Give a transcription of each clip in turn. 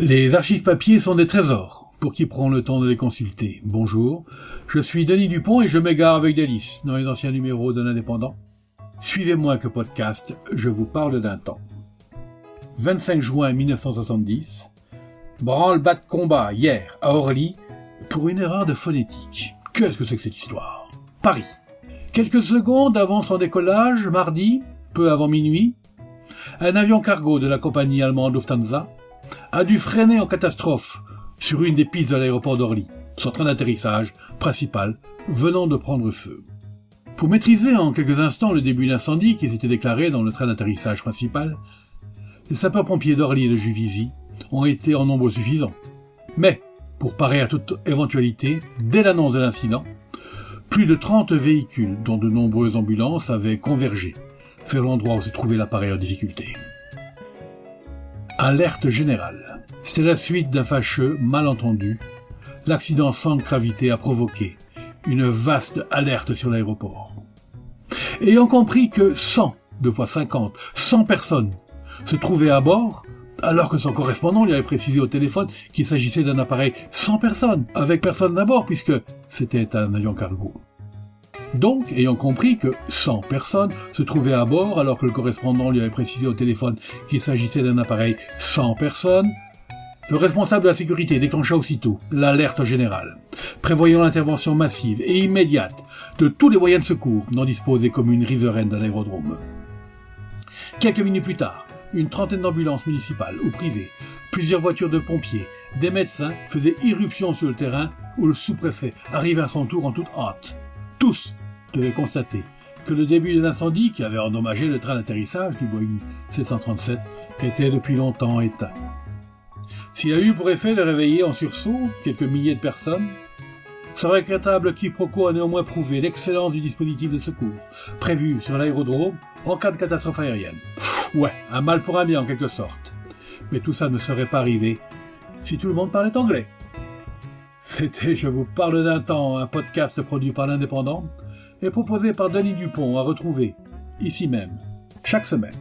Les archives papier sont des trésors pour qui prend le temps de les consulter. Bonjour, je suis Denis Dupont et je m'égare avec délice dans les anciens numéros de l'Indépendant. Suivez-moi que podcast, je vous parle d'un temps. 25 juin 1970, branle-bas de combat hier à Orly pour une erreur de phonétique. Qu'est-ce que c'est que cette histoire? Paris. Quelques secondes avant son décollage, mardi, peu avant minuit, un avion cargo de la compagnie allemande Lufthansa a dû freiner en catastrophe sur une des pistes de l'aéroport d'Orly, son train d'atterrissage principal venant de prendre feu. Pour maîtriser en quelques instants le début d'incendie qui s'était déclaré dans le train d'atterrissage principal, les sapeurs-pompiers d'Orly et de Juvisy ont été en nombre suffisant. Mais, pour parer à toute éventualité, dès l'annonce de l'incident, plus de 30 véhicules, dont de nombreuses ambulances, avaient convergé vers l'endroit où se trouvait l'appareil en difficulté. Alerte générale. C'est la suite d'un fâcheux malentendu. L'accident sans gravité a provoqué une vaste alerte sur l'aéroport. Ayant compris que 100, deux fois 50, 100 personnes se trouvaient à bord, alors que son correspondant lui avait précisé au téléphone qu'il s'agissait d'un appareil sans personne, avec personne à bord, puisque c'était un avion cargo. Donc, ayant compris que 100 personnes se trouvaient à bord alors que le correspondant lui avait précisé au téléphone qu'il s'agissait d'un appareil sans personnes, le responsable de la sécurité déclencha aussitôt l'alerte générale, prévoyant l'intervention massive et immédiate de tous les moyens de secours dont dispose les communes riveraines de l'aérodrome. Quelques minutes plus tard, une trentaine d'ambulances municipales ou privées, plusieurs voitures de pompiers, des médecins faisaient irruption sur le terrain où le sous-préfet arrivait à son tour en toute hâte tous devaient constater que le début de l'incendie qui avait endommagé le train d'atterrissage du Boeing 737 était depuis longtemps éteint. S'il a eu pour effet de réveiller en sursaut quelques milliers de personnes, ce regrettable quiproquo a néanmoins prouvé l'excellence du dispositif de secours prévu sur l'aérodrome en cas de catastrophe aérienne. ouais, un mal pour un bien en quelque sorte. Mais tout ça ne serait pas arrivé si tout le monde parlait anglais. C'était Je vous parle d'un temps, un podcast produit par l'Indépendant et proposé par Denis Dupont à retrouver, ici même, chaque semaine.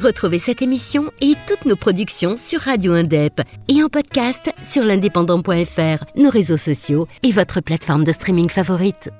Retrouvez cette émission et toutes nos productions sur Radio Indep et en podcast sur l'indépendant.fr, nos réseaux sociaux et votre plateforme de streaming favorite.